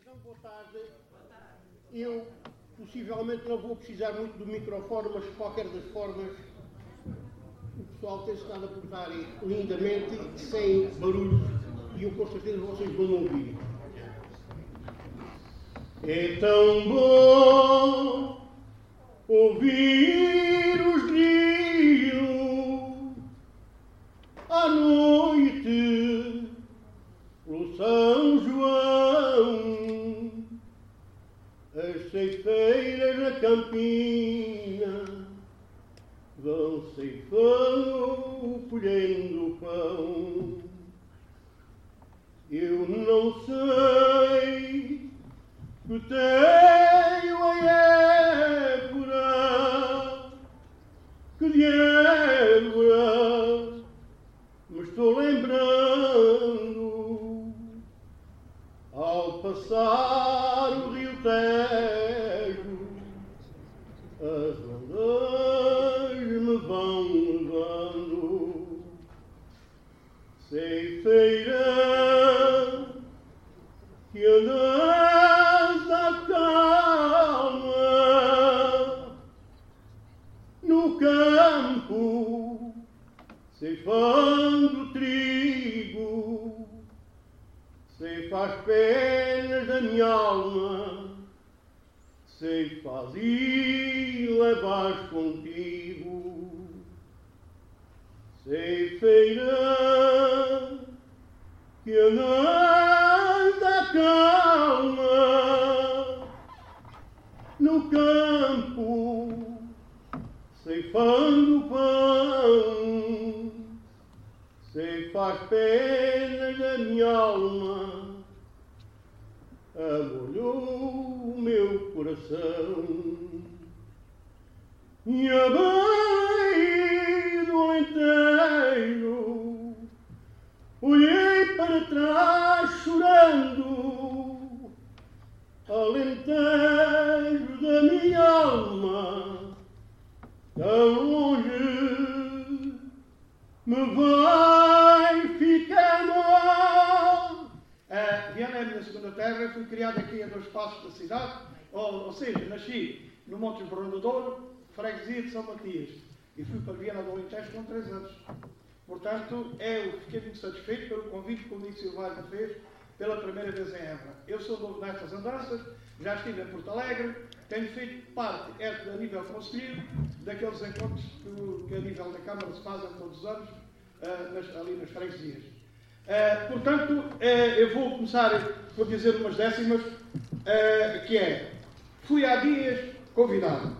Então, boa tarde. Eu possivelmente não vou precisar muito do microfone, mas de qualquer das formas o pessoal tem estado a portar lindamente, sem barulho, e eu com certeza vocês vão ouvir. É tão bom ouvir os rios campina vão ceifando, colhendo pão. Eu não sei que tenho a época que de época me estou lembrando ao passar o rio Tejo ceifeira que andas da calma no campo ceifando trigo ceifa as penas da minha alma ceifas e levas contigo. Ceifeira que anda calma no campo, ceifando pão, ceifa as penas da minha alma, amolhou o meu coração. E a bem do Alentejo Olhei para trás chorando, alentejo da minha alma, tão longe me vai ficando. Uh, Viana é a minha segunda terra, fui criado aqui a dois passos da cidade, ou, ou seja, nasci no Monte Brandador, freguesia de São Matias, e fui para Viana do Alentejo com 3 anos. Portanto, eu fiquei muito satisfeito pelo convite que o Nico Silvário me fez pela primeira vez em Évora. Eu sou novo nestas andanças, já estive em Porto Alegre, tenho feito parte, é, a nível conselheiro, daqueles encontros que, que, a nível da Câmara se fazem todos os anos, uh, nas, ali nas freguesias. Uh, portanto, uh, eu vou começar por dizer umas décimas, que é, fui há dias convidado.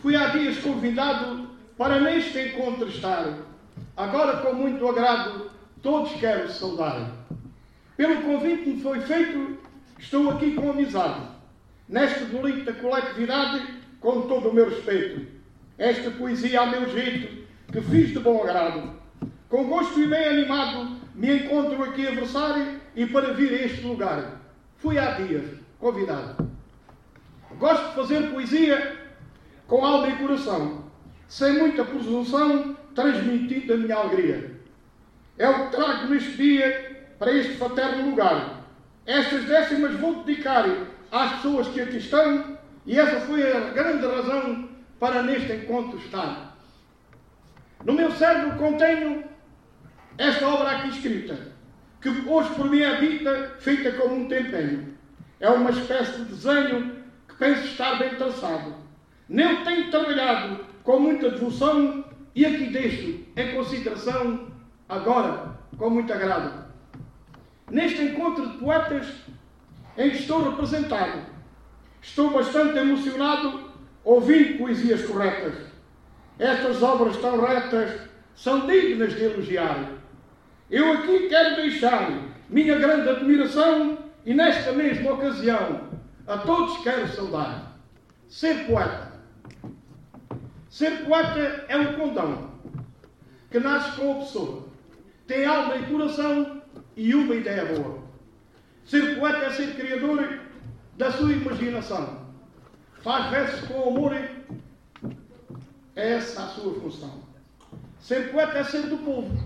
Fui há dias convidado para neste encontro estar. Agora, com muito agrado, todos quero saudar. Pelo convite que me foi feito, estou aqui com amizade. Nesta bonita coletividade, com todo o meu respeito. Esta poesia a meu jeito, que fiz de bom agrado. Com gosto e bem animado, me encontro aqui a versar e para vir a este lugar. Fui há dias convidado. Gosto de fazer poesia com alma e coração sem muita presunção, transmitindo a minha alegria. É o que trago neste dia para este fraterno lugar. Estas décimas vou dedicar às pessoas que aqui estão e essa foi a grande razão para neste encontro estar. No meu cérebro contenho esta obra aqui escrita, que hoje por mim habita, feita como um tempenho. É uma espécie de desenho que penso estar bem traçado. Nele tenho trabalhado com muita devoção e aqui deixo em consideração, agora, com muito agrado. Neste encontro de poetas em que estou representado, estou bastante emocionado ouvindo poesias corretas. Estas obras tão retas são dignas de elogiar. Eu aqui quero deixar minha grande admiração e, nesta mesma ocasião, a todos quero saudar. Ser poeta Ser poeta é um condão que nasce com a pessoa, tem alma e coração e uma ideia boa. Ser poeta é ser criador da sua imaginação. Faz versos com amor, é essa a sua função. Ser poeta é ser do povo.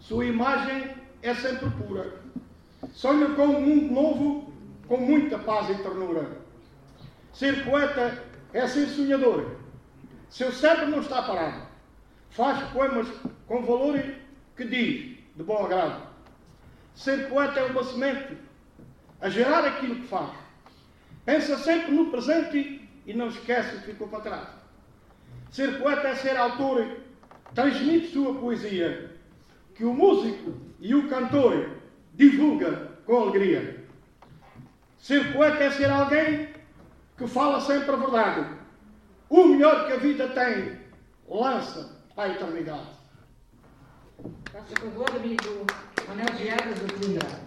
Sua imagem é sempre pura. Sonha com um mundo novo, com muita paz e ternura. Ser poeta é ser sonhador. Seu cérebro não está parado. Faz poemas com valor que diz, de bom agrado. Ser poeta é uma semente a gerar aquilo que faz. Pensa sempre no presente e não esquece o que ficou para trás. Ser poeta é ser autor, transmite sua poesia, que o músico e o cantor divulga com alegria. Ser poeta é ser alguém que fala sempre a verdade. O melhor que a vida tem, lança para a eternidade. Faça favor, amigo Manuel Viegas do Coimbra.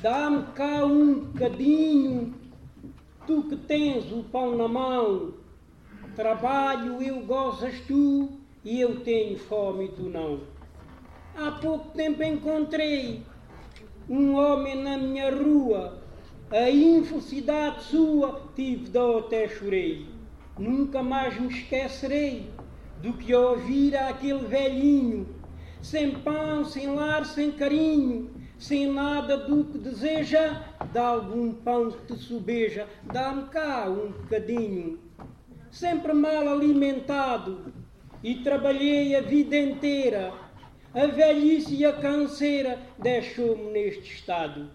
Dá-me cá um bocadinho, tu que tens o pão na mão. Trabalho eu gozas tu e eu tenho fome e tu não. Há pouco tempo encontrei um homem na minha rua, a infelicidade sua tive dó até chorei. Nunca mais me esquecerei do que ouvir aquele velhinho, sem pão, sem lar, sem carinho, sem nada do que deseja, dá algum pão que te sobeja, dá-me cá um bocadinho. Sempre mal alimentado e trabalhei a vida inteira, a velhice e a canseira deixou-me neste estado.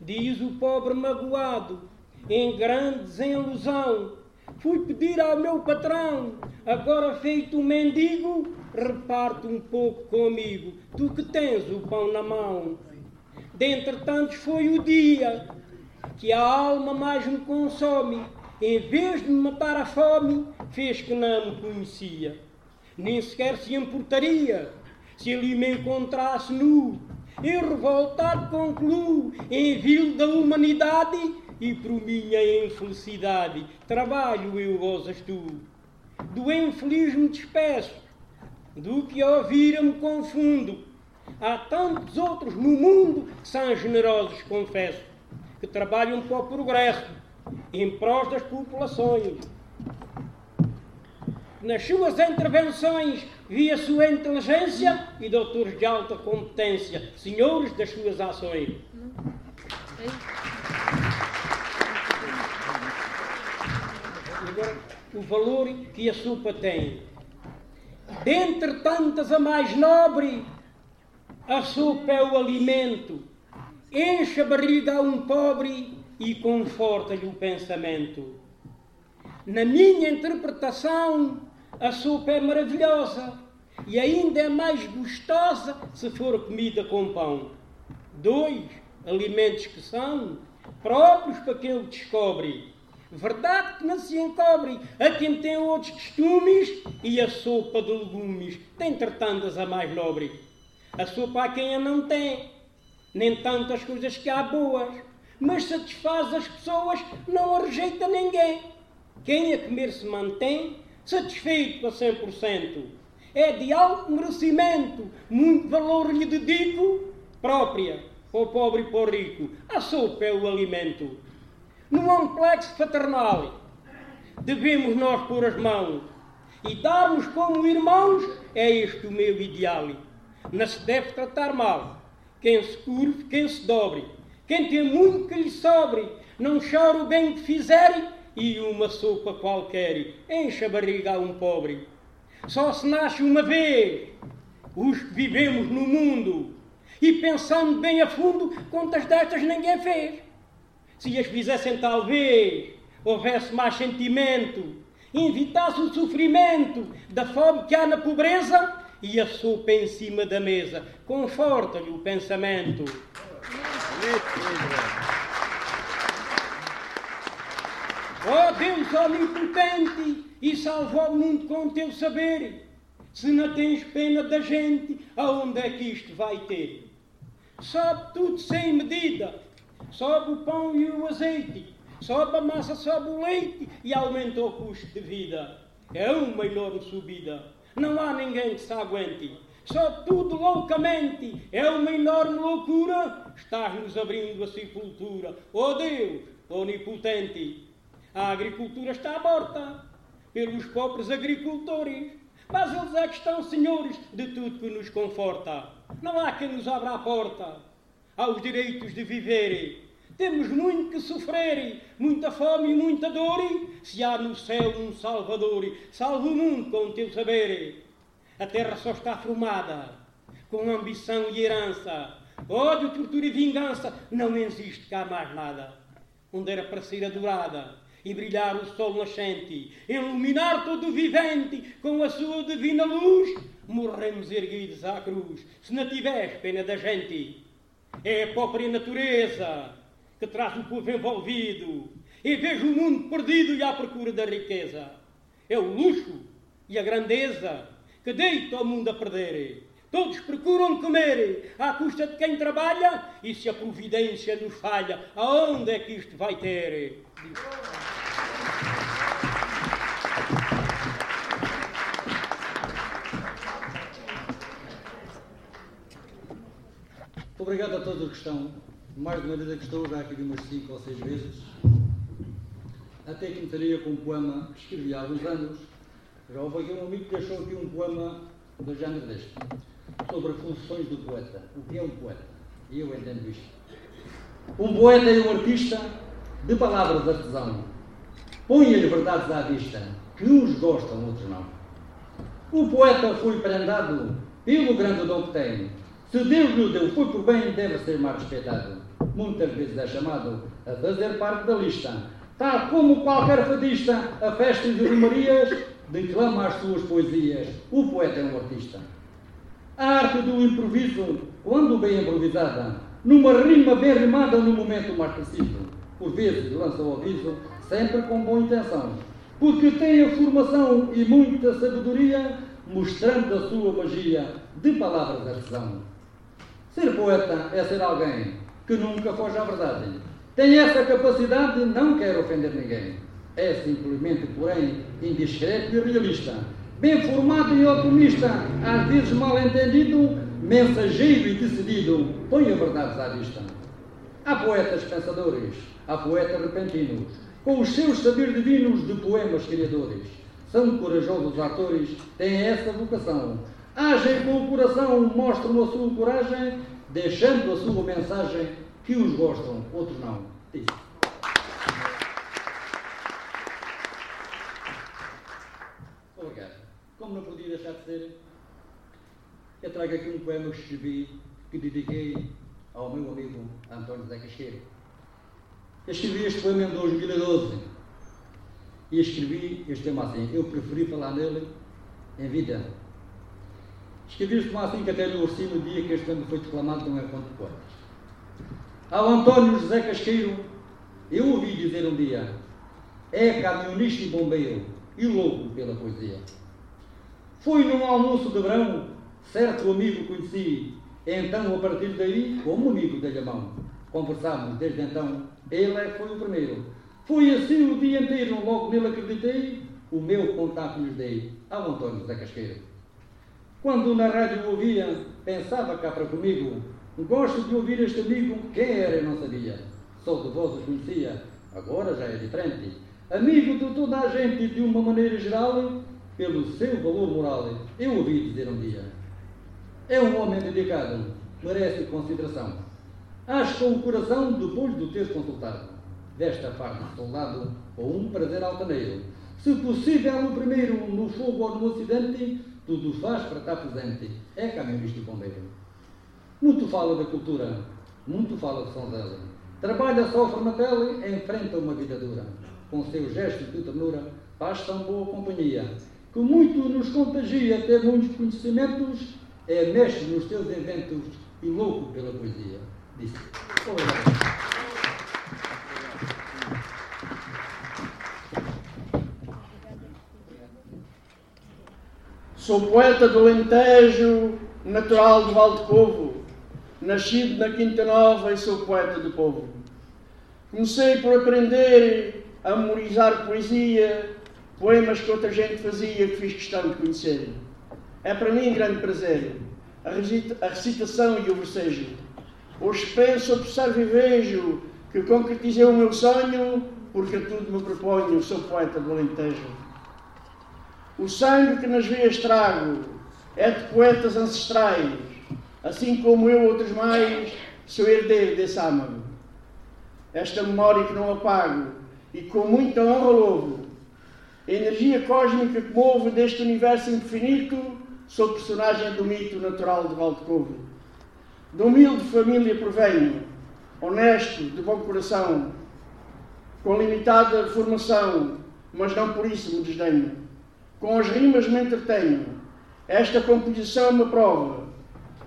Diz o pobre magoado, em grande desilusão, fui pedir ao meu patrão, agora feito um mendigo, reparte um pouco comigo, tu que tens o pão na mão. Dentre tantos foi o dia que a alma mais me consome, em vez de me matar a fome, fez que não me conhecia. Nem sequer se importaria se ali me encontrasse nu. Eu revoltado concluo, em vil da humanidade, e por minha infelicidade, trabalho eu gozas tu. Do infeliz me despeço, do que ouvir me confundo. Há tantos outros no mundo que são generosos, confesso, que trabalham para o progresso, em prol das populações. Nas suas intervenções via sua inteligência e doutores de alta competência, senhores das suas ações. O valor que a sopa tem. Dentre tantas a mais nobre, a sopa é o alimento. Enche a barriga a um pobre e conforta-lhe o pensamento. Na minha interpretação, a sopa é maravilhosa e ainda é mais gostosa se for comida com pão. Dois alimentos que são próprios para quem o descobre. Verdade que não se encobre a quem tem outros costumes e a sopa de legumes tem tantas a mais nobre. A sopa há quem a não tem, nem tantas coisas que há boas, mas satisfaz as pessoas, não a rejeita ninguém. Quem a comer se mantém, satisfeito a 100%. É de alto merecimento, muito valor lhe dedico, própria, para o pobre e para o rico. A sopa é o alimento. No amplexo fraternal, devemos nós pôr as mãos e darmos como irmãos, é este o meu ideal. Não se deve tratar mal. Quem se curve, quem se dobre. Quem tem muito que lhe sobre, não chora o bem que fizere e uma sopa qualquer enche a barriga a um pobre. Só se nasce uma vez os que vivemos no mundo e pensando bem a fundo, quantas destas ninguém fez. Se as fizessem talvez, houvesse mais sentimento, evitasse o sofrimento da fome que há na pobreza e a sopa em cima da mesa. Conforta-lhe o pensamento. Oh Deus onipotente, e salva o mundo com teu saber. Se não tens pena da gente, aonde é que isto vai ter? Sobe tudo sem medida, sobe o pão e o azeite, sobe a massa, sobe o leite e aumenta o custo de vida. É uma enorme subida. Não há ninguém que se aguente. Só tudo loucamente. É uma enorme loucura. Estás-nos abrindo a sepultura. Oh Deus, onipotente. A agricultura está morta pelos pobres agricultores. Mas eles é que estão senhores de tudo que nos conforta. Não há quem nos abra a porta. Aos direitos de viver. Temos muito que sofrer, muita fome e muita dor, se há no céu um Salvador, salva o mundo com o teu saber. A terra só está formada com ambição e herança, ódio, tortura e vingança, não existe cá mais nada. Onde era para ser adorada e brilhar o sol nascente, iluminar todo o vivente com a sua divina luz, morremos erguidos à cruz, se não tiveres pena da gente. É a própria natureza que traz o povo envolvido e vejo o mundo perdido e à procura da riqueza. É o luxo e a grandeza que deita o mundo a perder. Todos procuram comer à custa de quem trabalha e se a providência nos falha, aonde é que isto vai ter? Obrigado a todos os que estão. Mais de uma vez que estou, já aqui de umas cinco ou seis vezes. Até começaria com um poema que escrevi há alguns anos. Já houve aqui um amigo que deixou aqui um poema do género deste, sobre funções do poeta. O que é um poeta? E eu entendo isto. Um poeta é um artista de palavras artesão. Põe as verdades à vista, que uns gostam, outros não. O poeta foi prendado pelo grande dom que tem. Se Deus lhe deu, foi por bem, deve ser mais respeitado. Muitas vezes é chamado a fazer parte da lista. Tal como qualquer fadista, a festas e romarias, declama as suas poesias. O poeta é um artista. A arte do improviso, quando bem improvisada, numa rima bem rimada no momento mais preciso, por vezes lança o aviso, sempre com boa intenção, porque tem a formação e muita sabedoria, mostrando a sua magia de palavras artesão. Ser poeta é ser alguém que nunca foge à verdade. Tem essa capacidade, não quer ofender ninguém. É simplesmente, porém, indiscreto e realista. Bem formado e otimista, às vezes mal entendido, mensageiro e decidido, põe a verdade à vista. Há poetas pensadores, há poetas repentinos, com os seus saberes divinos de poemas criadores. São corajosos atores, têm essa vocação agem com o coração, mostram a sua coragem, deixando a sua mensagem que uns gostam, outros não. Diz. Obrigado. Como não podia deixar de ser, eu trago aqui um poema que escrevi, que dediquei ao meu amigo António Zé Casqueiro. Eu escrevi este poema em 2012 e escrevi este tema assim. Eu preferi falar nele em vida Escrevi como assim que até lhe ursi no dia que este ano foi declamado num encontro de poetas. Ao António José Casqueiro, eu ouvi dizer um dia, é camionista e bombeiro, e louco pela poesia. Fui num almoço de verão, certo amigo conheci, então a partir daí, como amigo dei a mão. Conversámos desde então, ele é foi o primeiro. Foi assim o dia inteiro, logo nele acreditei, o meu contato lhes dei ao António José Casqueiro. Quando na rádio ouvia, pensava cá para comigo, gosto de ouvir este amigo, quem era eu não sabia. Só de voz o conhecia, agora já é diferente. Amigo de toda a gente de uma maneira geral, pelo seu valor moral, eu ouvi dizer um dia. É um homem dedicado, merece consideração. Acho com o coração depois de ter consultado. Desta parte de soldado, ou um prazer altaneiro. Se possível, no primeiro, no fogo ou no acidente, tudo faz para estar presente, é camionista e bombeiro. Muito fala da cultura, muito fala de São Zé. Trabalha só na pele, enfrenta uma vida dura. Com seu gesto de ternura, faz tão boa companhia, que muito nos contagia ter muitos conhecimentos, é mestre nos teus inventos e louco pela poesia. Disse. Obrigado. Sou poeta do Alentejo, natural do Povo. Nascido na Quinta Nova e sou poeta do povo. Comecei por aprender a memorizar poesia, poemas que outra gente fazia que fiz questão de conhecer. É para mim grande prazer a recitação e o versejo. Hoje penso, observo e vejo que concretizei o meu sonho, porque tudo me proponho, sou poeta do Alentejo. O sangue que nas veias trago é de poetas ancestrais, assim como eu, outros mais, sou herdeiro desse âmago. Esta memória que não apago e com muita honra louvo, a energia cósmica que move deste universo infinito, sou personagem do mito natural de Valdecovo. De humilde família provenho, honesto, de bom coração, com limitada formação, mas não por isso me desdenho. Com as rimas me entretenho. Esta composição me prova.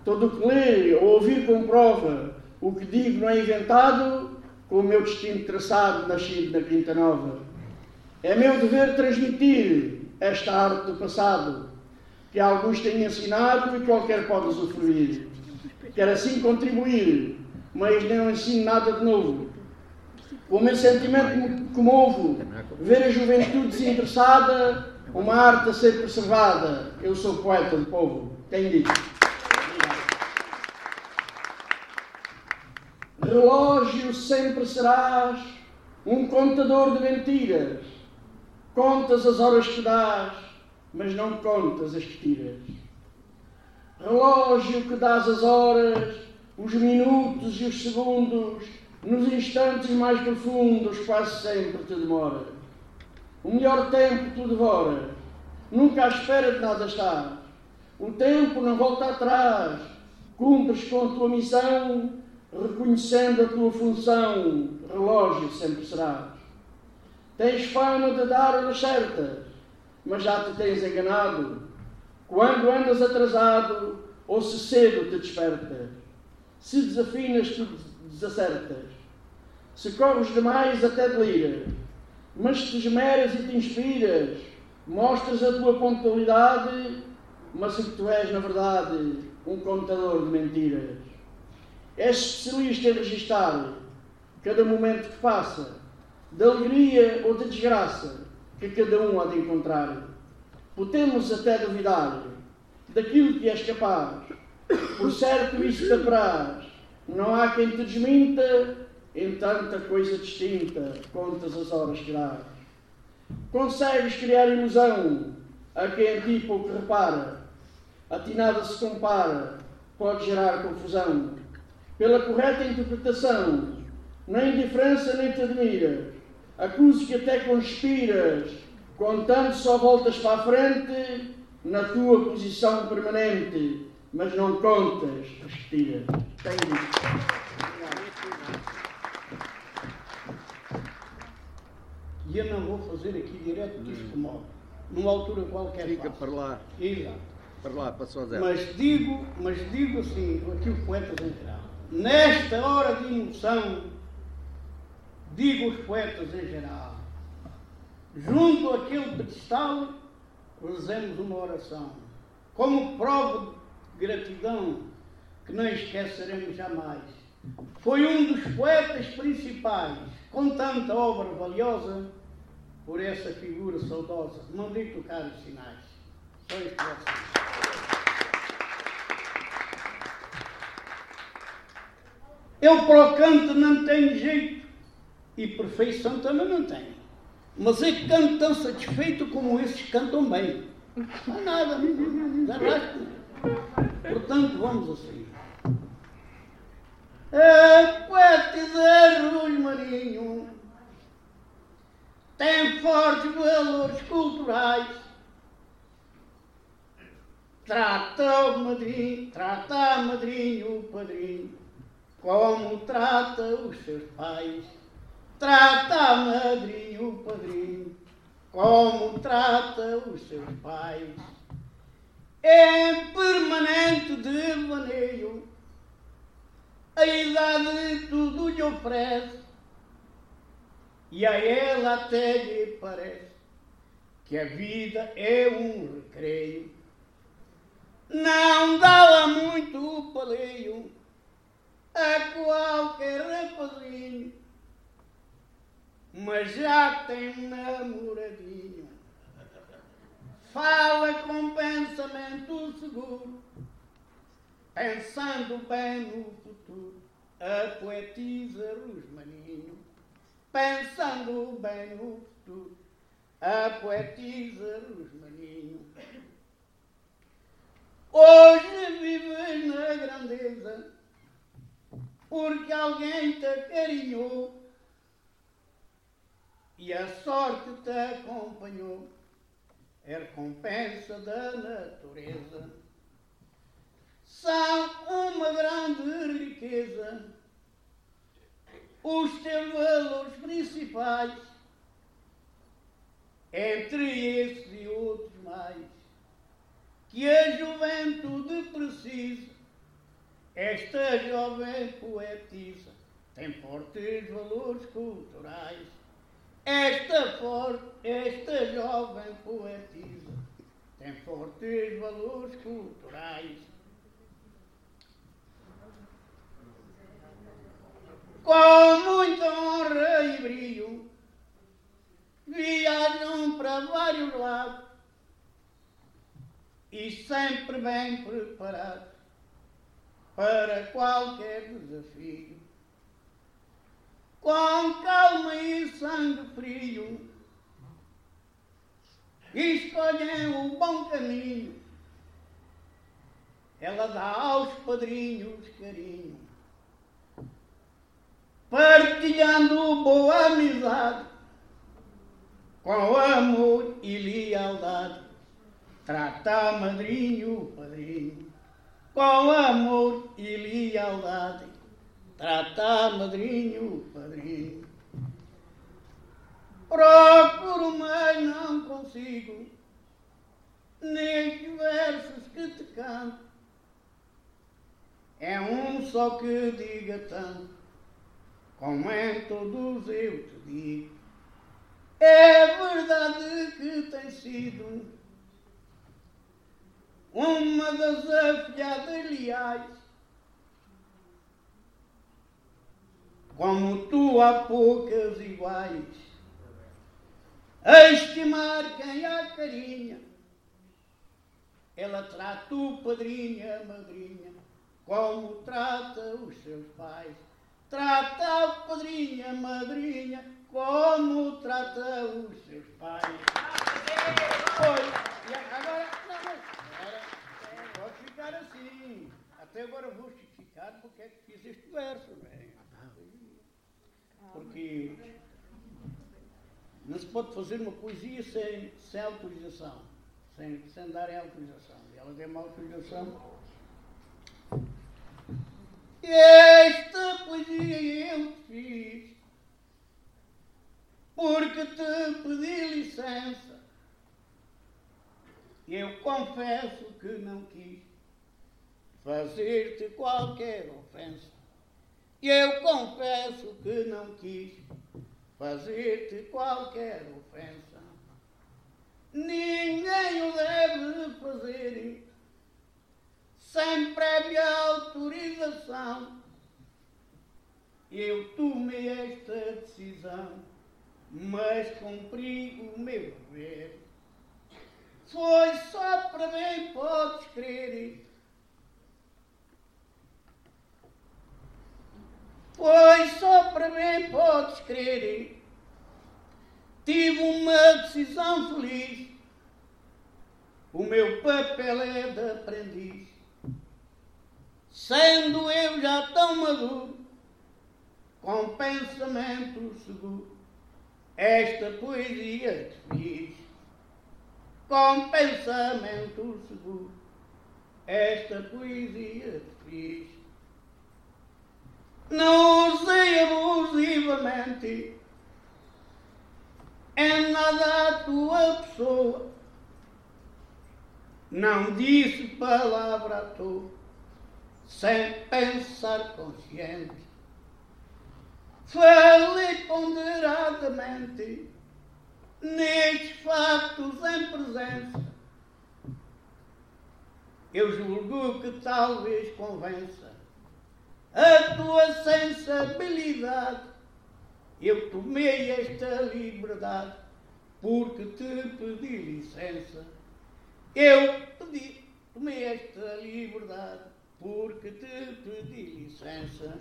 Todo o que lê ou ouvir comprova. O que digo não é inventado, com o meu destino traçado, nascido na Quinta Nova. É meu dever transmitir esta arte do passado, que alguns têm ensinado e qualquer pode usufruir. Quero assim contribuir, mas não ensino nada de novo. O meu sentimento me comovo, ver a juventude desinteressada, uma arte a ser preservada. Eu sou poeta do povo. Tenho dito. Relógio sempre serás um contador de mentiras. Contas as horas que dás, mas não contas as que tiras. Relógio que dás as horas, os minutos e os segundos, nos instantes mais profundos, quase sempre te demora. O melhor tempo tu devoras, nunca à espera de nada estás. O tempo não volta atrás, cumpres com a tua missão reconhecendo a tua função, relógio sempre serás. Tens fama de dar horas certas, mas já te tens enganado. Quando andas atrasado, ou se cedo te despertas. Se desafinas, tu desacertas. Se corres demais, até deliras. Mas te esmeras e te inspiras, mostras a tua pontualidade, mas que tu és, na verdade, um contador de mentiras. És especialista em registar cada momento que passa, de alegria ou de desgraça, que cada um há de encontrar. Podemos até duvidar daquilo que és capaz, por certo isso te apraz. Não há quem te desminta, em tanta coisa distinta, contas as horas que dás. Consegues criar ilusão a quem a ti pouco repara, a ti nada se compara, pode gerar confusão. Pela correta interpretação, nem indiferença nem te admiras, acuso que até conspiras, contando só voltas para a frente na tua posição permanente, mas não contas as que E eu não vou fazer aqui direto disto modo, numa altura qualquer. Fica para lá. Exato. Para lá, para Sozé. Mas digo, mas digo assim, aqui o poeta em geral. Nesta hora de emoção, digo os poetas em geral, junto àquele pedestal, rezemos uma oração, como prova de gratidão que não esqueceremos jamais. Foi um dos poetas principais, com tanta obra valiosa, por essa figura saudosa. Mandei tocar os sinais. Só isso Eu para o canto não tenho jeito e perfeição também não tenho. Mas é que canto tão satisfeito como esses cantam bem. Não há nada, de resto. Portanto, vamos assim. A poetisa Rui Marinho tem fortes valores culturais. Trata o madrinho, trata a madrinho, o padrinho como trata os seus pais. Trata a madrinha, o padrinho, como trata os seus pais. Em permanente devaneio, a idade tudo lhe oferece, e a ela até lhe parece que a vida é um recreio. Não dá-la muito paleio a qualquer rapazinho, mas já tem namoradinho. Fala com pensamento seguro, pensando bem no futuro. A poetisa Rusmaninho, pensando bem no futuro. A poetisa Rusmaninho. Hoje vives na grandeza porque alguém te acarinhou e a sorte te acompanhou. É recompensa da natureza. São uma grande riqueza os teus valores principais, entre esses e outros mais, que a juventude precisa. Esta jovem poetisa tem fortes valores culturais. Esta, for, esta jovem poetisa tem fortes valores culturais. Com muita honra e brilho, viajam para vários lados e sempre bem preparados para qualquer desafio. Com calma e sangue frio, escolhem o bom caminho. Ela dá aos padrinhos carinho, partilhando boa amizade, com amor e lealdade. Trata madrinho, padrinho, com amor e lealdade. Trata madrinho, padrinho. Procuro, mas não consigo, nestes versos que te canto. É um só que diga tanto, como em todos eu te digo. É verdade que tem sido uma das afilhadas leais, como tu há poucas iguais, a estimar quem a carinha, ela trata o padrinho, a madrinha, como trata os seus pais, trata a padrinha, madrinha, como trata os seus pais. Pois, e agora, não, agora, pode ficar assim. Até agora vou justificar porque é que fiz este verso, é? Porque não se pode fazer uma poesia sem, sem autorização, sem, sem dar autorização. E ela deu uma autorização. Esta poesia eu fiz porque te pedi licença. Eu confesso que não quis fazer-te qualquer ofensa. Eu confesso que não quis fazer-te qualquer ofensa. Ninguém o deve fazer sem prévia autorização. Eu tomei esta decisão, mas cumpri o meu dever. Foi só para bem, podes crer. Foi só para mim, podes crer. Tive uma decisão feliz. O meu papel é de aprendiz. Sendo eu já tão maduro, com pensamento seguro, esta poesia te fiz. Com pensamento seguro, esta poesia te fiz não usei abusivamente em nada a tua pessoa. Não disse palavra à toa, sem pensar consciente. Falei ponderadamente nestes factos em presença. Eu julgo que talvez convença a tua sensibilidade. Eu tomei esta liberdade porque te pedi licença. Eu pedi, tomei esta liberdade porque te pedi licença.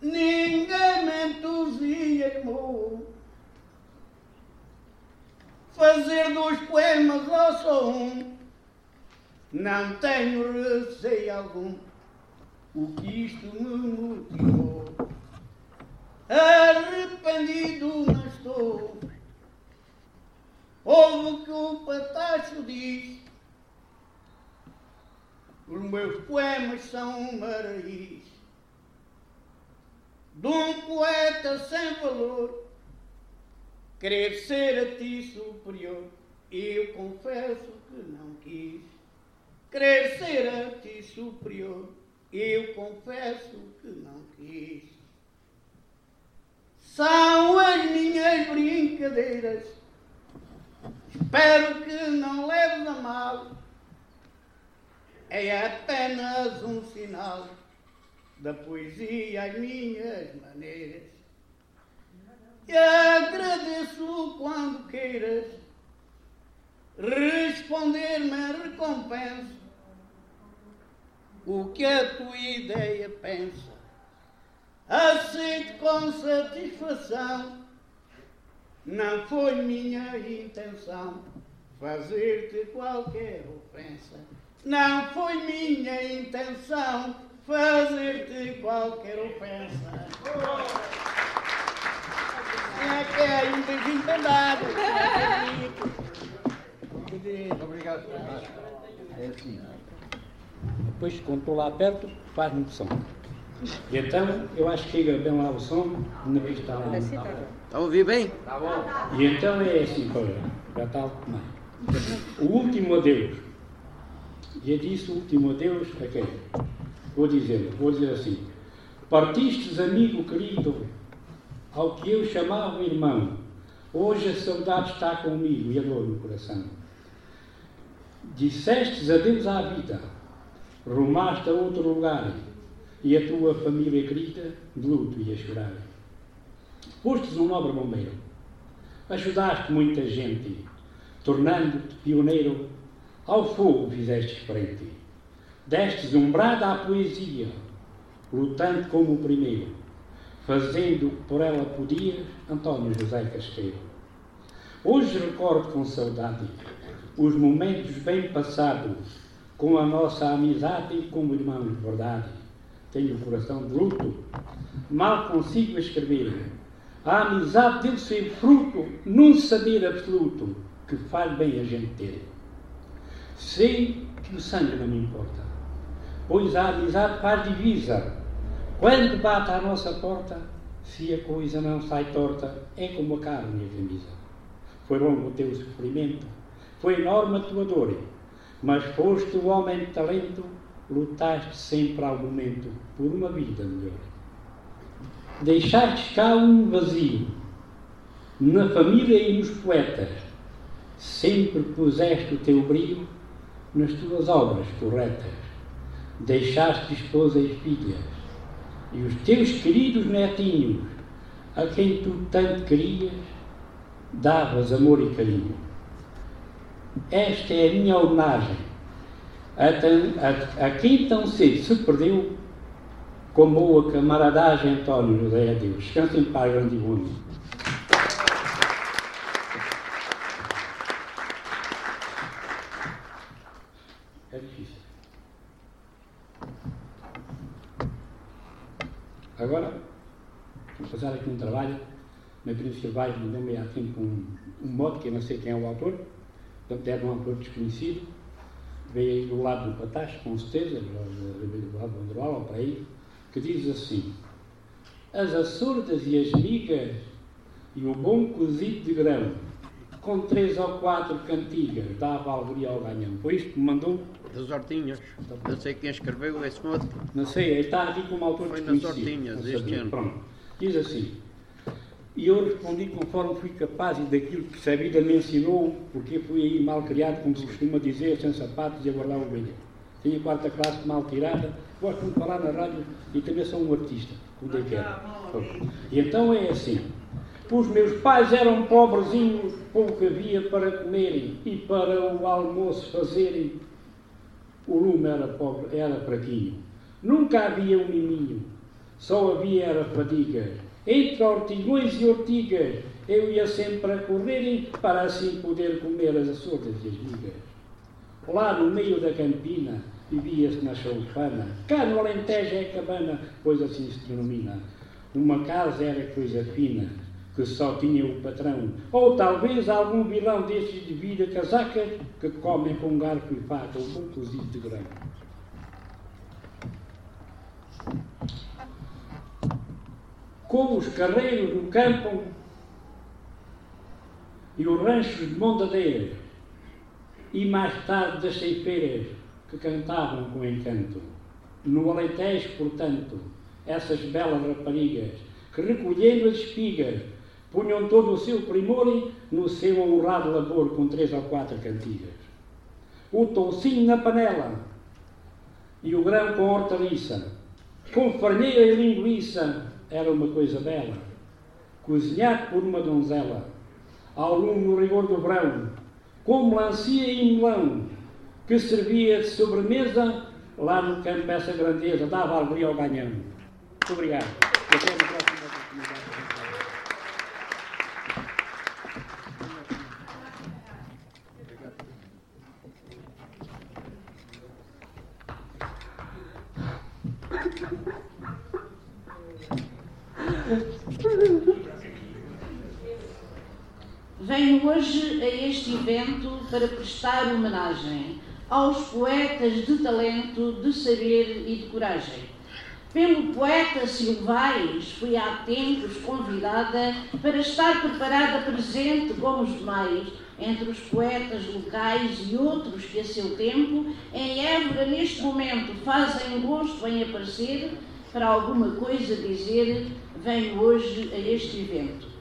Ninguém me entusiasmou fazer dos poemas ao som. Não tenho receio algum o que isto me motivou. Arrependido não estou. Ouve o que o patacho diz. Os meus poemas são uma raiz de um poeta sem valor. Querer ser a ti superior, eu confesso que não quis. Querer ser a ti superior, eu confesso que não quis. São as minhas brincadeiras, espero que não leves a mal. É apenas um sinal da poesia às minhas maneiras. E agradeço quando queiras responder-me a recompensa o que a tua ideia pensa. Aceito com satisfação, não foi minha intenção fazer-te qualquer ofensa. Não foi minha intenção fazer-te qualquer ofensa. É que é um beijinho pendado. Obrigado. É assim. Depois, quando estou lá perto, faz-me som. E então, eu acho que chega bem lá o som, na pista lá. Está a ouvir bem? E então é assim, para já está alto demais. O último adeus. E é disso o último adeus a quem? Vou dizer, vou dizer assim. Partistes, amigo querido, ao que eu chamava irmão, hoje a saudade está comigo e a dor no coração. Dissestes adeus à vida, rumaste a outro lugar, e a tua família querida de luto ia chorar. Fostes um nobre bombeiro, ajudaste muita gente, tornando-te pioneiro, ao fogo fizestes frente. Destes um brado à poesia, lutando como o primeiro, fazendo por ela podias António José Casqueiro. Hoje recordo com saudade os momentos bem passados, com a nossa amizade como irmãos de verdade. Tenho o coração de luto, mal consigo escrever. A amizade deve ser fruto num saber absoluto que faz bem a gente ter. Sei que o sangue não me importa, pois a amizade faz divisa. Quando bate à nossa porta, se a coisa não sai torta, é como a carne e a camisa. Foi longo o teu sofrimento, foi enorme a tua dor, mas foste o homem de talento, lutaste sempre ao momento por uma vida melhor. Deixaste cá um vazio, na família e nos poetas, sempre puseste o teu brilho nas tuas obras corretas. Deixaste esposa e filhas, e os teus queridos netinhos, a quem tu tanto querias, davas amor e carinho. Esta é a minha homenagem a, a, a quem tão cedo se perdeu, como a camaradagem António José a Deus. Descanse em paz, grande mundo. É difícil. Agora, vou fazer aqui um trabalho. Na Príncipe Vaz me deu-me há tempo um, um modo, que eu não sei quem é o autor, portanto era um autor desconhecido, veio aí do lado do Patacho, com certeza, do lado do Androal, ou para aí, que diz assim: As açordas e as migas e o bom cozido de grão, com três ou quatro cantigas, dava alegria ao ganhão. Foi isto que me mandou? Das hortinhas. Eu sei quem escreveu esse modo. Não sei, está aqui como autor Foi nas desconhecido. hortinhas Não deste sabia. ano. Pronto. Diz assim. E eu respondi conforme fui capaz e daquilo que a vida me ensinou, porque fui aí mal criado, como se costuma dizer, sem sapatos e a guardar ovelha. Tenho a quarta classe mal tirada, gosto de falar na rádio e também sou um artista, como eu. E então é assim. Os meus pais eram pobrezinhos, pouco havia para comerem e para o almoço fazerem. O lume era pobre, era fraquinho. Nunca havia um miminho, só havia era fadigas. Entre ortigões e ortigas, eu ia sempre a correrem para assim poder comer as açordas e as migas. Lá no meio da campina, vivia-se na choupana. Cá no Alentejo é cabana, pois assim se denomina. Uma casa era coisa fina, que só tinha o patrão. Ou talvez algum vilão desses de vida casaca, que comem com garfo e faca um bom cozido de grão. Com os carreiros no campo e os ranchos de Montadeira, e mais tarde das ceifeiras que cantavam com encanto. No Alentejo, portanto, essas belas raparigas que recolhendo as espigas punham todo o seu primor no seu honrado labor com três ou quatro cantigas. O toucinho na panela e o grão com hortaliça, com farinheira e linguiça, era uma coisa bela. Cozinhado por uma donzela, ao lume no rigor do verão, com melancia e melão, que servia de sobremesa lá no campo essa grandeza, dava alegria ao ganhão. Muito obrigado. Até na próxima oportunidade. Venho hoje a este evento para prestar homenagem aos poetas de talento, de saber e de coragem. Pelo poeta Silvais, fui há tempos convidada para estar preparada presente como os demais, entre os poetas locais e outros que a seu tempo, em Évora, neste momento, fazem gosto em aparecer, para alguma coisa dizer, venho hoje a este evento.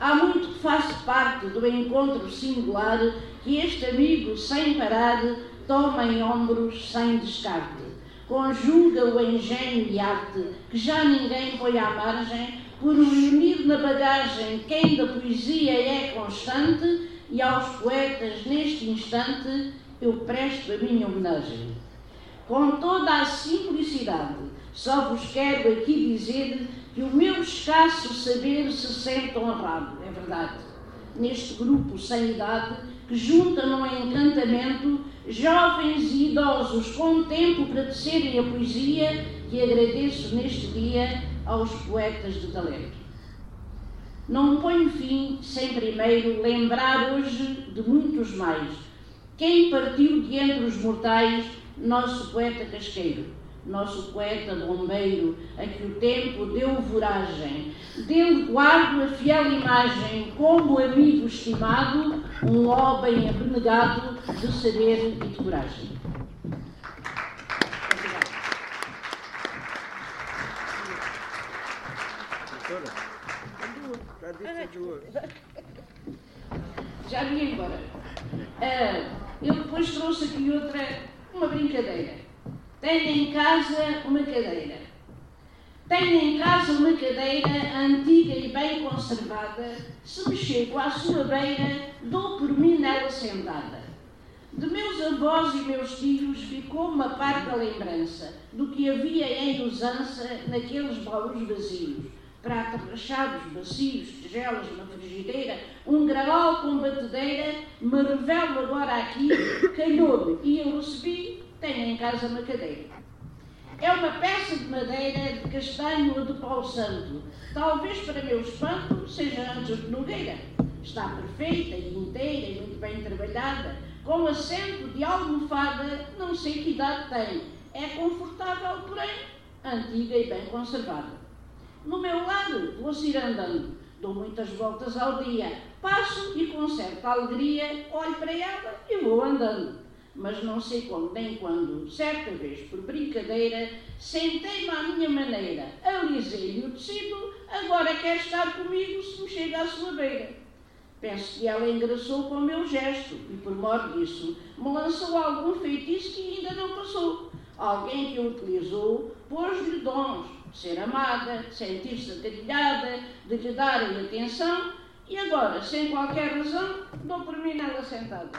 Há muito que faço parte do encontro singular que este amigo, sem parar, toma em ombros sem descarte. Conjuga o engenho e arte que já ninguém põe à margem, por unir na bagagem quem da poesia é constante, e aos poetas neste instante eu presto a minha homenagem. Com toda a simplicidade, só vos quero aqui dizer que o meu escasso saber se sente honrado, é verdade, neste grupo sem idade que junta num encantamento jovens e idosos com tempo para tecerem a poesia que agradeço neste dia aos poetas de talento. Não ponho fim sem primeiro lembrar hoje de muitos mais. Quem partiu de entre os mortais, nosso poeta casqueiro nosso poeta bombeiro, a que o tempo deu voragem. Dele guardo a fiel imagem, como amigo estimado, um homem abnegado de saber e de coragem. Já vim embora. Uh, eu depois trouxe aqui outra, uma brincadeira. Tenho em casa uma cadeira. Tenho em casa uma cadeira antiga e bem conservada. Se me chego à sua beira, dou por mim nela sentada. De meus avós e meus tios ficou uma parca lembrança do que havia em usança naqueles baús vazios. Pratos rachados, bacios, tigelas na frigideira, um graal com batedeira, me revelo agora aqui, calhou-me e eu recebi tenho em casa uma cadeira. É uma peça de madeira de castanho ou de pau santo. Talvez para meu espanto seja antes de Nogueira. Está perfeita e inteira e muito bem trabalhada, com assento de almofada, não sei que idade tem. É confortável, porém, antiga e bem conservada. No meu lado, vou ir andando. Dou muitas voltas ao dia. Passo e com certa alegria olho para ela e vou andando mas não sei como nem quando, certa vez, por brincadeira, sentei-me à minha maneira, alisei-lhe o tecido, agora quer estar comigo se me chega à sua beira. Penso que ela engraçou com o meu gesto e, por mor disso, me lançou algum feitiço que ainda não passou. Alguém que o utilizou pôs-lhe dons, ser amada, sentir-se acarilhada, de lhe darem atenção, e agora, sem qualquer razão, dou por mim nela sentada.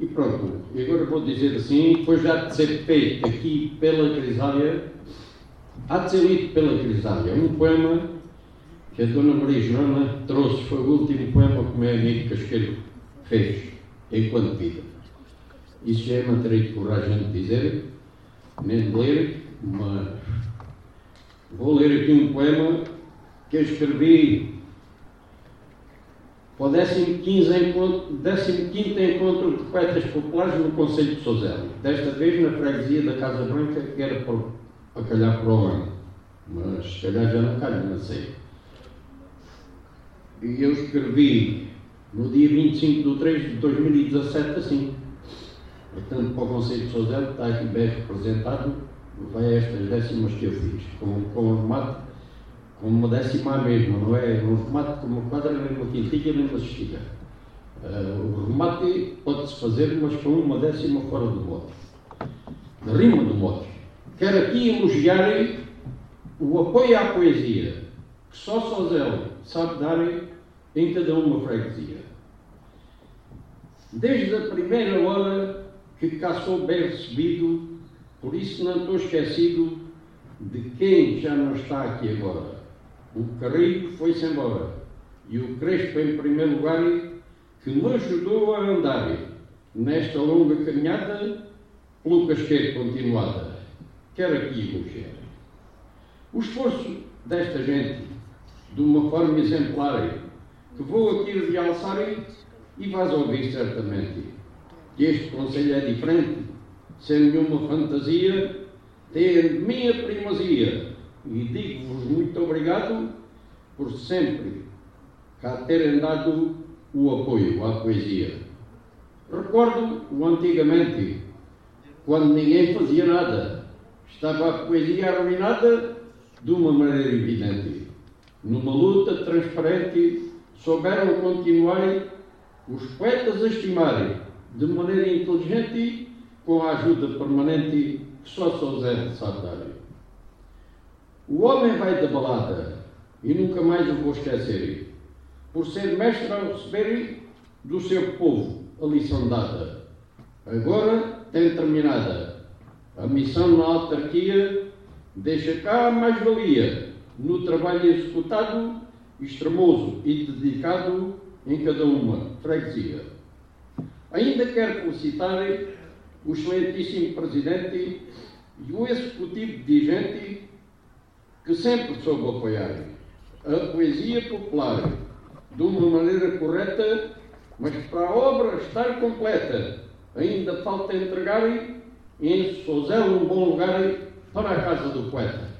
E pronto, e agora vou dizer assim, depois já de ser feito aqui pela Crisália, há de ser lido pela Crisália, um poema que a Dona Maria Joana trouxe foi o último poema que o meu amigo Casqueiro fez, enquanto vida. Isso já é matéria de coragem de dizer, nem de ler, mas vou ler aqui um poema que eu escrevi o 15 encontro, 15 Encontro de Poetas Populares no Conselho de Sozelo. Desta vez na freguesia da Casa Branca, que era para, calhar para o ano. Mas se calhar já não calha, não sei. E eu escrevi no dia 25 de 3 de 2017 assim. Portanto, para o Conselho de Sozelo, está aqui bem representado, vai estas décimas que eu fiz, com, com o remate, com uma décima mesma, não é um remate com uma quadra, nem uma quintilha, nem uma cestilha. Uh, o remate pode-se fazer, mas com uma décima fora do mote. De rima do mote. Quero aqui elogiar o apoio à poesia, que só Sozelo sabe dar em cada uma freguesia. Desde a primeira hora que cá sou bem recebido, por isso não estou esquecido de quem já não está aqui agora. O Carrilho foi-se embora e o Crespo, em primeiro lugar, que me ajudou a andar nesta longa caminhada pelo casqueiro continuada. Quero aqui elogiar. O esforço desta gente, de uma forma exemplar, que vou aqui realçar e vais ouvir certamente que este conselho é diferente, sem nenhuma fantasia, tem minha primazia e digo-vos muito obrigado por sempre cá terem dado o apoio à poesia. Recordo o antigamente, quando ninguém fazia nada, estava a poesia arruinada de uma maneira evidente. Numa luta transparente souberam continuar os poetas a estimarem de maneira inteligente com a ajuda permanente que só José sabe dar. O homem vai da balada e nunca mais o vou esquecer, por ser mestre a receber do seu povo a lição dada. Agora tem terminada a missão na autarquia, deixa cá mais-valia no trabalho executado extremoso e dedicado em cada uma freguesia. Ainda quero felicitar o excelentíssimo Presidente e o Executivo dirigente que sempre soube apoiar a poesia popular de uma maneira correta, mas para a obra estar completa ainda falta entregar em Sozel um bom lugar para a casa do poeta.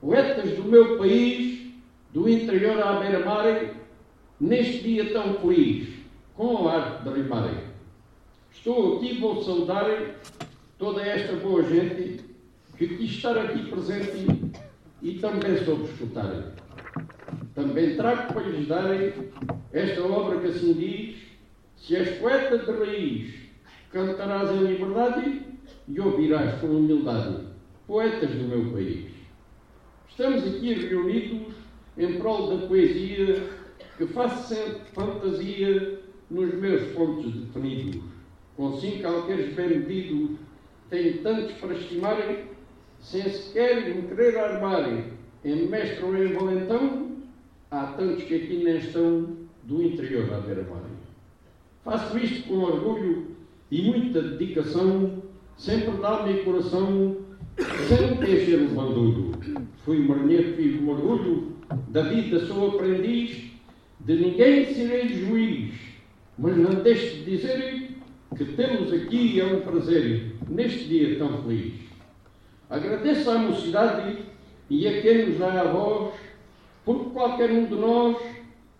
Poetas do meu país, do interior à beira-mar, neste dia tão feliz, com a arte de rimar. Estou aqui, vou saudar toda esta boa gente que quis estar aqui presente e também soube escutar. Também trago para lhes dar esta obra que assim diz: Se és poeta de raiz, cantarás em liberdade e ouvirás com humildade poetas do meu país. Estamos aqui reunidos em prol da poesia que faço sempre fantasia nos meus pontos definidos. Com cinco alqueires bem medidos, tenho tantos para estimarem, sem sequer me querer armarem em mestre ou em valentão, há tantos que aqui nem estão do interior à beira-mar. Faço isto com orgulho e muita dedicação, sempre dá-me coração sem encher o bandulho. Fui marinheiro, fiz um orgulho, da vida sou aprendiz, de ninguém serei juiz, mas não deixe de dizer que temos aqui é um prazer, neste dia tão feliz. Agradeço à mocidade e a quem nos dá a voz, porque qualquer um de nós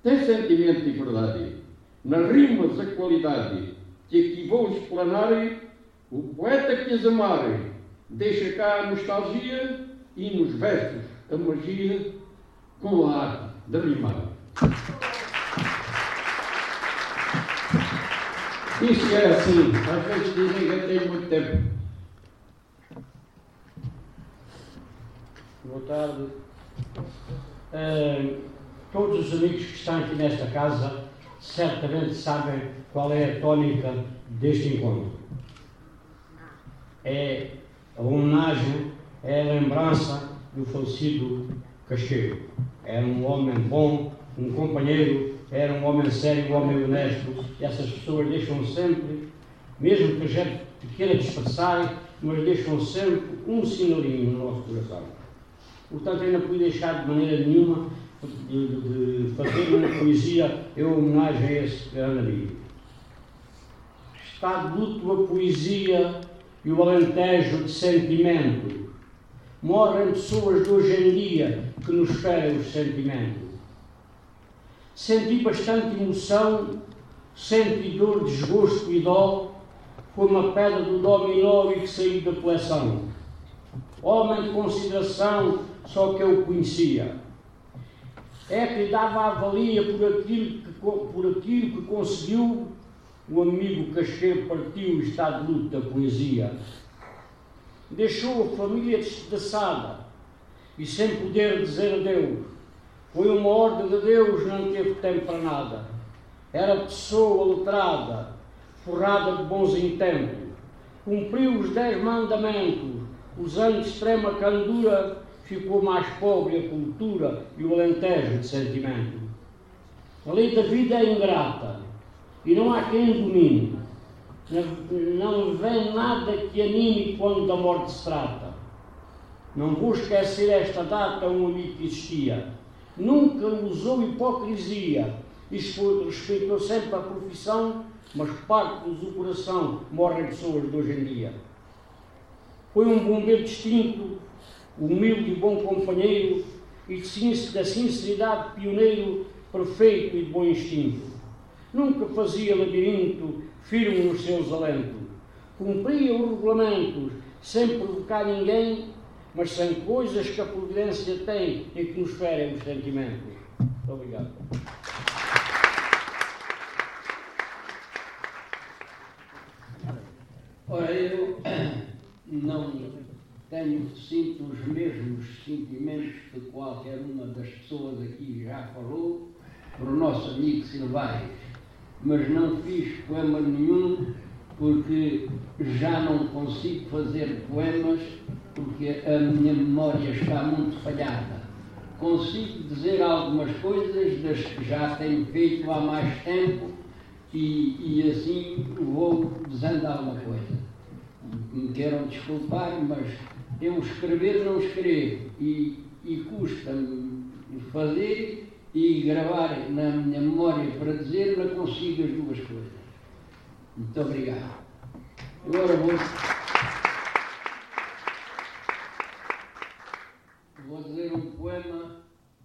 tem sentimento de verdade. Nas rimas a qualidade que aqui vou explanar, o poeta que as amar deixa cá a nostalgia e nos versos a magia com a arte de rimar. Isso é assim, às vezes dizem que eu muito tempo. Boa tarde. Uh, todos os amigos que estão aqui nesta casa certamente sabem qual é a tónica deste encontro. É a homenagem, é a lembrança do falecido Casqueiro. Era um homem bom, um companheiro, era um homem sério, um homem honesto. E essas pessoas deixam sempre, mesmo que a gente queira dispersar, mas deixam sempre um sinorinho no nosso coração. Portanto, eu não pude deixar de maneira nenhuma de, de fazer uma poesia em homenagem a esse grande amigo. Está de luto a poesia e o alentejo de sentimento. Morrem pessoas de hoje em dia que nos ferem os sentimentos. Senti bastante emoção, senti dor, desgosto e dó, foi uma pedra do dominó e que saiu da coleção. Homem de consideração, só que eu conhecia. É que dava a valia por aquilo que, por aquilo que conseguiu, o amigo Casqueiro partiu e está de luto da poesia. Deixou a família despedaçada e sem poder dizer adeus. Foi uma ordem de Deus, não teve tempo para nada. Era pessoa letrada, forrada de bons intentos. Cumpriu os dez mandamentos, usando extrema candura, ficou mais pobre a cultura e o alentejo de sentimento. A lei da vida é ingrata e não há quem domine. Não vem nada que anime quando da morte se trata. Não vou esquecer esta data um amigo que existia. Nunca usou hipocrisia respeitou sempre a profissão mas parte-nos do coração, morrem pessoas de hoje em dia. Foi um bombeiro distinto, humilde e bom companheiro, e da sinceridade pioneiro, perfeito e de bom instinto. Nunca fazia labirinto, firme nos seus alentos. Cumpria os regulamentos, sem provocar ninguém, mas sem coisas que a providência tem e que nos ferem os sentimentos. Muito obrigado. Ora, eu não tenho, sinto os mesmos sentimentos que qualquer uma das pessoas aqui já falou, para o nosso amigo Silvais, mas não fiz poema nenhum porque já não consigo fazer poemas porque a minha memória está muito falhada. Consigo dizer algumas coisas das que já tenho feito há mais tempo e, e assim vou dizendo alguma coisa me queiram desculpar, mas eu escrever não escrevo e, e custa-me fazer e gravar na minha memória para dizer, não consigo as duas coisas. Muito obrigado. Agora vou. Vou dizer um poema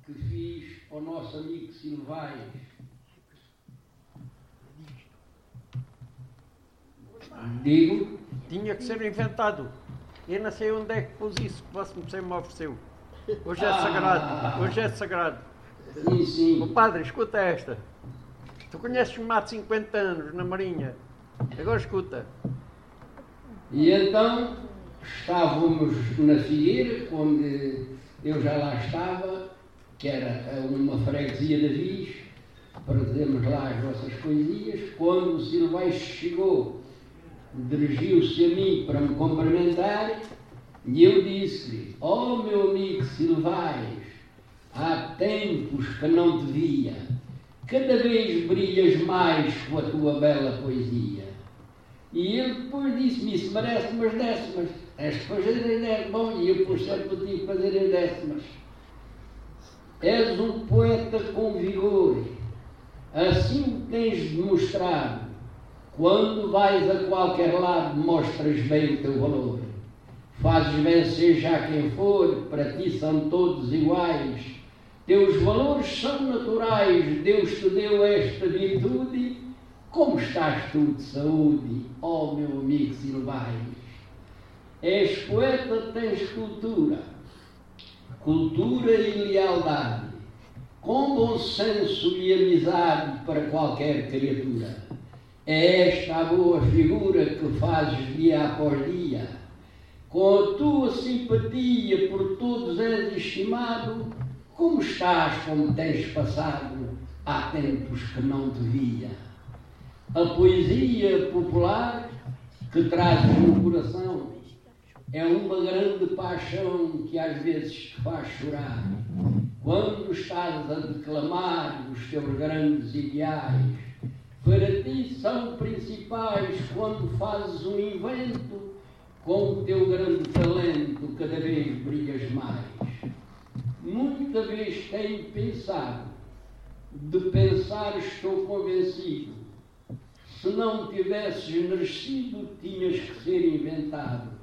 que fiz ao nosso amigo Silvais. Digo tinha que ser inventado. Eu não sei onde é que pus isso que você me ofereceu. Hoje é sagrado. Hoje é sagrado. Sim, sim. O padre, escuta esta. Tu conheces-me há 50 anos na Marinha. Agora escuta. E então estávamos na Figueira, onde eu já lá estava, que era uma freguesia de Viz, para dizermos lá as vossas poesias, quando o Silvais chegou dirigiu-se a mim para me cumprimentar e eu disse-lhe: Oh, meu amigo Silvais, há tempos que não te via, cada vez brilhas mais com a tua bela poesia. E ele depois disse-me: Isso merece umas décimas, és de fazer as. Bom, e eu por certo tive fazer as décimas. És um poeta com vigor, assim tens demonstrado quando vais a qualquer lado, mostras bem o teu valor. Fazes vencer já quem for, para ti são todos iguais. Teus valores são naturais, Deus te deu esta virtude. Como estás tu de saúde, ó oh, meu amigo Silvais? És poeta, tens cultura, cultura e lealdade, com bom senso e amizade para qualquer criatura é esta a boa figura que fazes dia após dia. Com a tua simpatia por todos és estimado, como estás, como tens passado, há tempos que não te via. A poesia popular que trazes no coração é uma grande paixão que às vezes te faz chorar. Quando estás a declamar os teus grandes ideais, para ti são principais quando fazes um invento, com o teu grande talento cada vez brilhas mais. Muita vez tenho pensado, de pensar estou convencido, se não tivesses nascido, tinhas que ser inventado.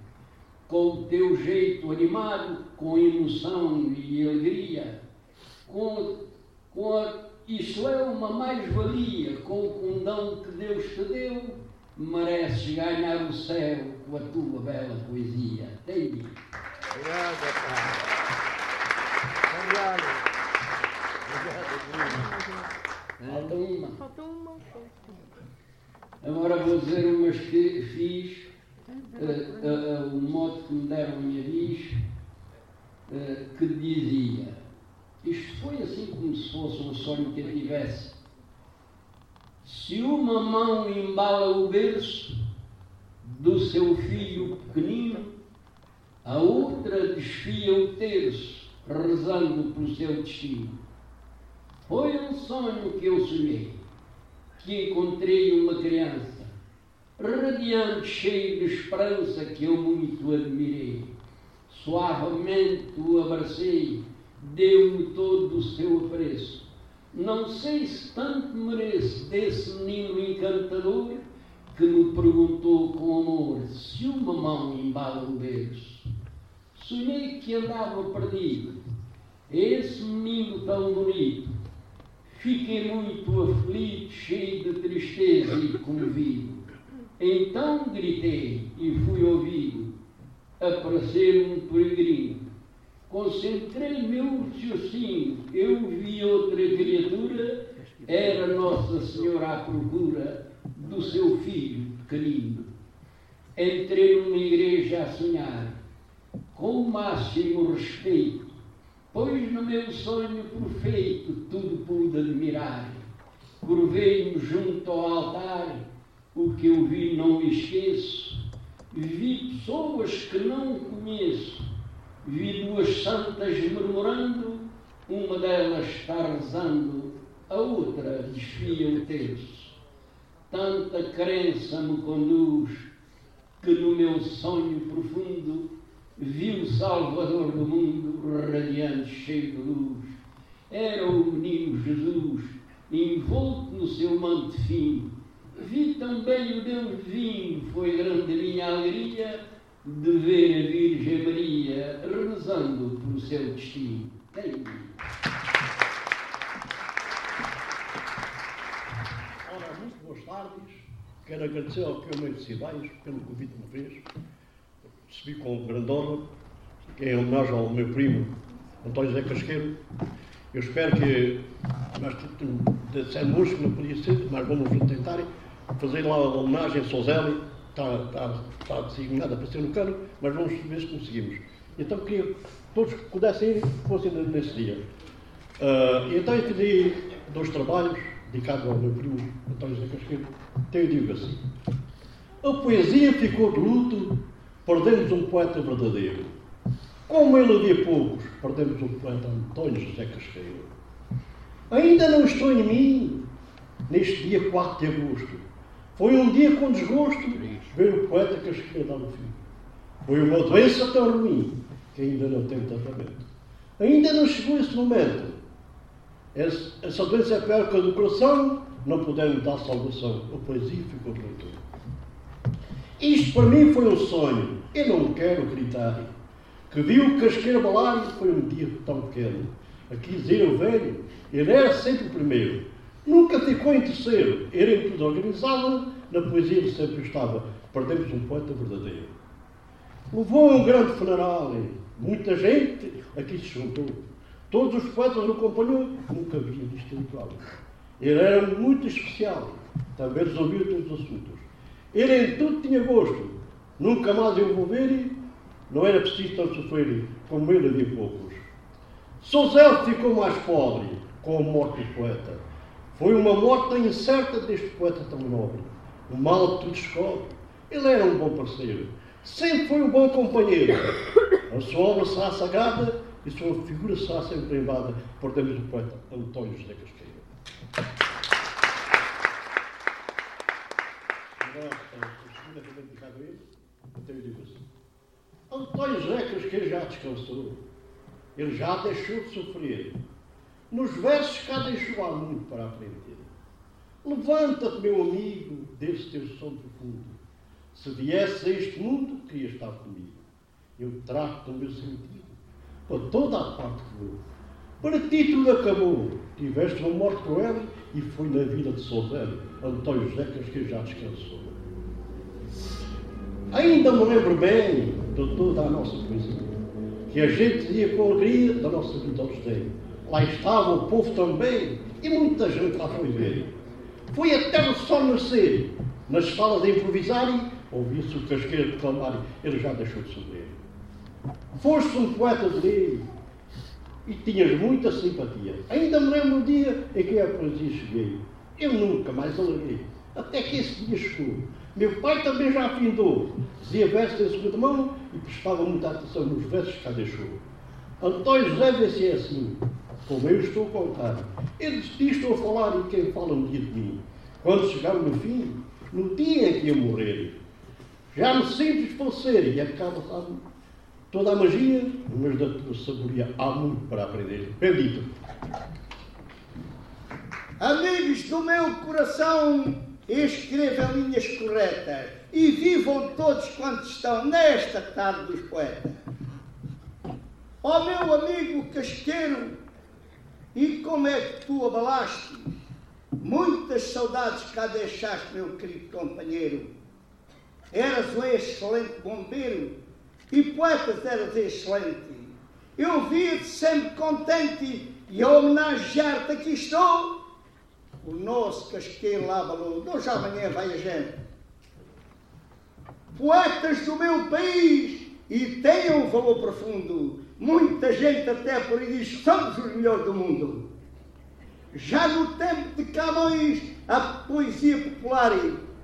Com o teu jeito animado, com emoção e alegria, com, com a, isto é uma mais-valia, com o condão que Deus te deu, mereces ganhar o céu com a tua bela poesia. Tem Obrigado, pai. Obrigado. Falta uma. Agora vou dizer umas que fiz, uh, uh, o modo que me deram a minha bis, que dizia, isto foi assim como se fosse um sonho que eu tivesse. Se uma mão embala o berço do seu filho pequenino, a outra desfia o terço, rezando pelo seu destino. Foi um sonho que eu sonhei que encontrei uma criança, radiante, cheio de esperança, que eu muito admirei. Suavemente o abracei, deu-me todo o seu apreço. Não sei se tanto mereço desse menino encantador que me perguntou com amor se uma mão embala o berço. Sonhei que andava perdido, esse menino tão bonito, Fiquei muito aflito, cheio de tristeza e comovido. Então gritei e fui ouvido. Apareceu um peregrino. Concentrei meu raciocínio. Eu vi outra criatura. Era Nossa Senhora à procura do seu filho pequenino. Entrei numa igreja a sonhar, com o máximo respeito pois no meu sonho perfeito tudo pude admirar. Curvei-me junto ao altar, o que eu vi não esqueço. Vi pessoas que não conheço, vi duas santas murmurando, uma delas está rezando, a outra desfia o terço. Tanta crença me conduz que no meu sonho profundo vi o Salvador do mundo radiante, cheio de luz. Era o menino Jesus, envolto no seu manto fino. Vi também o Deus divino, foi grande minha alegria de ver a Virgem Maria rezando pelo seu destino. Tem. Ora, muito boas tardes. Quero agradecer ao Pio Meio Cibais pelo convite uma vez recebi com grande honra, em homenagem ao meu primo António José Casqueiro. Eu espero que, nós dissemos que não podia ser, mas vamos tentar fazer lá a homenagem a Sozeli, está, está, está designada para ser no cano, mas vamos ver se conseguimos. Então queria que todos que pudessem ir, fossem nesse dia. Uh, então eu pedi dois trabalhos dedicados ao meu primo António José Casqueiro. Eu digo assim: a poesia ficou de luto perdemos um poeta verdadeiro. Como ele havia poucos, perdemos o poeta António José Casqueiro. Ainda não estou em mim, neste dia 4 de agosto. Foi um dia com desgosto ver o poeta Casqueiro dar o fim. Foi uma doença tão ruim que ainda não tem tratamento. Ainda não chegou esse momento. Essa doença é pior que a do coração, não podemos dar salvação. A poesia ficou muito. Isto para mim foi um sonho. Eu não quero gritar. Que viu casqueiro balar foi um dia tão pequeno. Aqui dizia o velho, ele era sempre o primeiro. Nunca ficou em terceiro. Era em tudo organizado, na poesia ele sempre estava. Perdemos um poeta verdadeiro. Levou um grande funeral. Muita gente aqui se juntou. Todos os poetas o acompanhou. Nunca havia visto igual. Ele era muito especial. Também resolvia todos os assuntos. Ele em tudo tinha gosto. Nunca mais eu vou ver, não era preciso tanto sofrer como ele havia poucos. Souzel ficou mais pobre com a morte do poeta. Foi uma morte incerta deste poeta tão nobre. O mal tudo descobre. Ele era um bom parceiro. Sempre foi um bom companheiro. A sua obra será sagrada e sua figura será sempre lembrada por dentro do poeta António José Casqueiro. Que. António José Casqueiro já descansou. Ele já deixou de sofrer. Nos versos cá deixou muito para aprender. Levanta-te, meu amigo, desse teu sono profundo. Se viesse a este mundo, queria estar comigo. Eu trato o meu sentido para toda a parte que vou. Para ti tudo acabou. Tiveste uma morte cruel e foi na vida de Soldano, António José que já descansou. Ainda me lembro bem de toda a nossa poesia, que a gente dizia com alegria da nossa vida aos tempos. Lá estava o povo também e muita gente lá foi ver. Foi até o sol nascer, nas salas de improvisarem, ouvia-se o casqueiro declamar, ele já deixou de sofrer. Foste um poeta de lei e tinhas muita simpatia. Ainda me lembro do dia em que a poesia cheguei. Eu nunca mais alarguei, até que esse dia chegou. Meu pai também já afindou, dizia versos em segunda mão e prestava muita atenção nos versos que cá deixou. António José vê se é assim, como eu estou a contar. Ele disse, estou a falar e quem fala um dia de mim. Quando chegar no fim, no dia em que eu morrer, já me sinto desfalecer e acaba, sabe, toda a magia, mas da tua sabedoria há muito para aprender. Bendito. Amigos do meu coração, escrevam linhas corretas e vivam todos quantos estão nesta tarde dos poetas. Ó oh, meu amigo casqueiro, e como é que tu abalaste? Muitas saudades cá deixaste, meu querido companheiro. Eras um excelente bombeiro e poetas eras excelente. Eu via-te sempre contente e a homenagear-te aqui estou. O nosso casqueiro lá balou, hoje amanhã vai a gente. Poetas do meu país e tenham um valor profundo. Muita gente até por aí diz que somos os melhores do mundo. Já no tempo de Camões, a poesia popular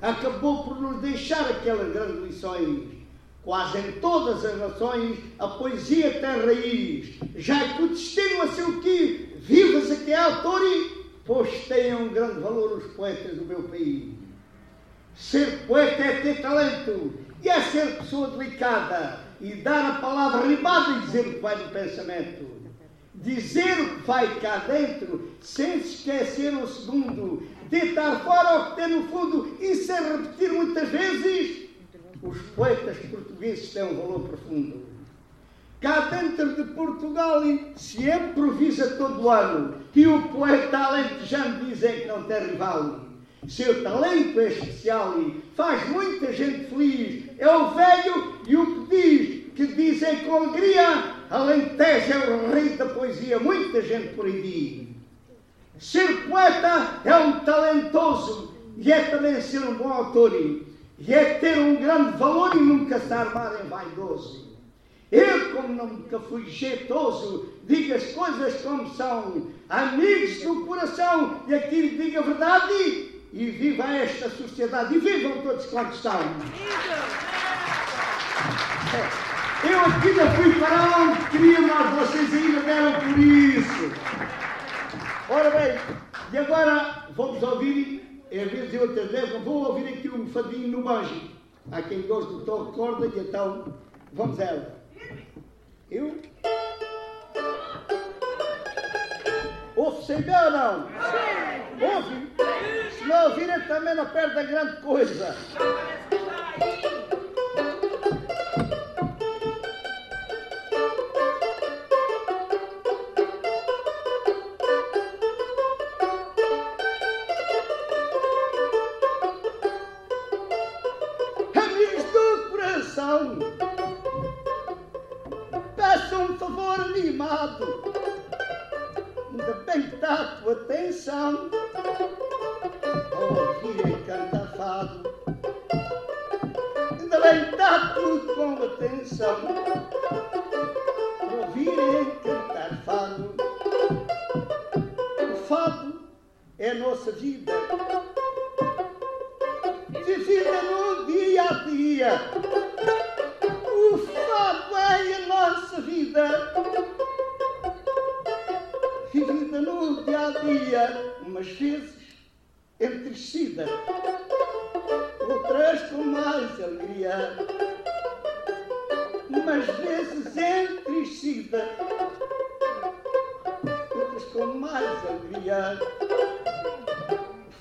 acabou por nos deixar aquelas grandes lições. Quase em todas as nações a poesia tem raiz, já que o destino a seu que vivas aqui a autor, pois têm um grande valor os poetas do meu país. Ser poeta é ter talento e é ser pessoa delicada e dar a palavra rimada e dizer o que vai no pensamento. Dizer o que vai cá dentro sem se esquecer o segundo. Deitar fora o que tem no fundo e sem repetir muitas vezes. Os poetas portugueses têm um valor profundo. Cá dentro de Portugal se improvisa todo o ano e o poeta alentejano dizem que não tem rival. Seu talento é especial e faz muita gente feliz. É o velho e o que diz, que dizem com alegria, Alentejo é o rei da poesia. Muita gente por aí diz. Ser poeta é um talentoso e é também ser um bom autor e é ter um grande valor e nunca se armar em vaidoso. Eu, como nunca fui jeitoso, digo as coisas como são, amigos do coração, e aqui digo a verdade, e viva esta sociedade, e vivam todos quantos estão. Eu aqui não fui para onde queria, mas vocês ainda deram por isso. Ora bem, e agora vamos ouvir, em vez de outras vezes, vou ouvir aqui um fadinho no banjo. Há quem gosta do toque corda, e então vamos a ela. Eu? Ouve-se ou não? Sim. Ouve? Se não ouvirem, também não perde grande coisa.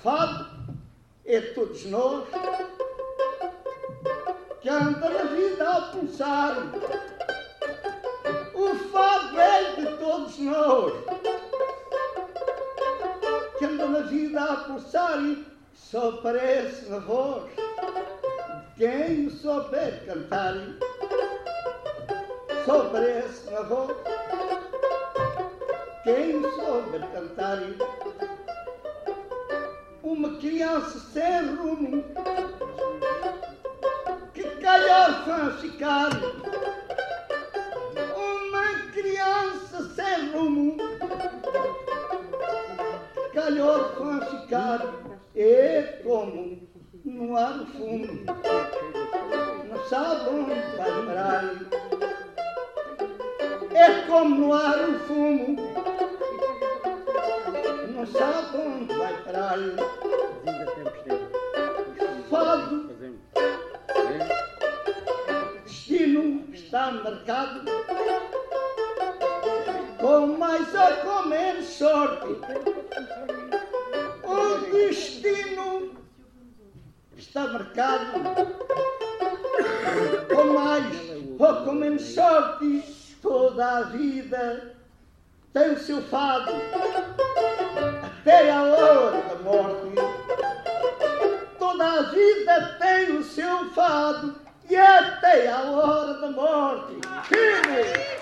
Fado é todos nós que anda na vida a pulsar. O fado é de todos nós que anda na vida a pulsar e só aparece na voz de quem souber cantar. Só aparece na voz quem souber cantar. Uma criança sem rumo que calhar órfã ficar. Uma criança sem rumo que calhar órfã ficar. É como no ar fundo, não sabe onde vai parar. É como no ar o fumo, não sabe parar. Fado, destino está marcado, com mais ou com menos sorte. O destino está marcado, com mais ou com menos sorte. Toda a vida tem o seu fado, até a hora da morte. Toda a vida tem o seu fado e até a hora da morte. Firme!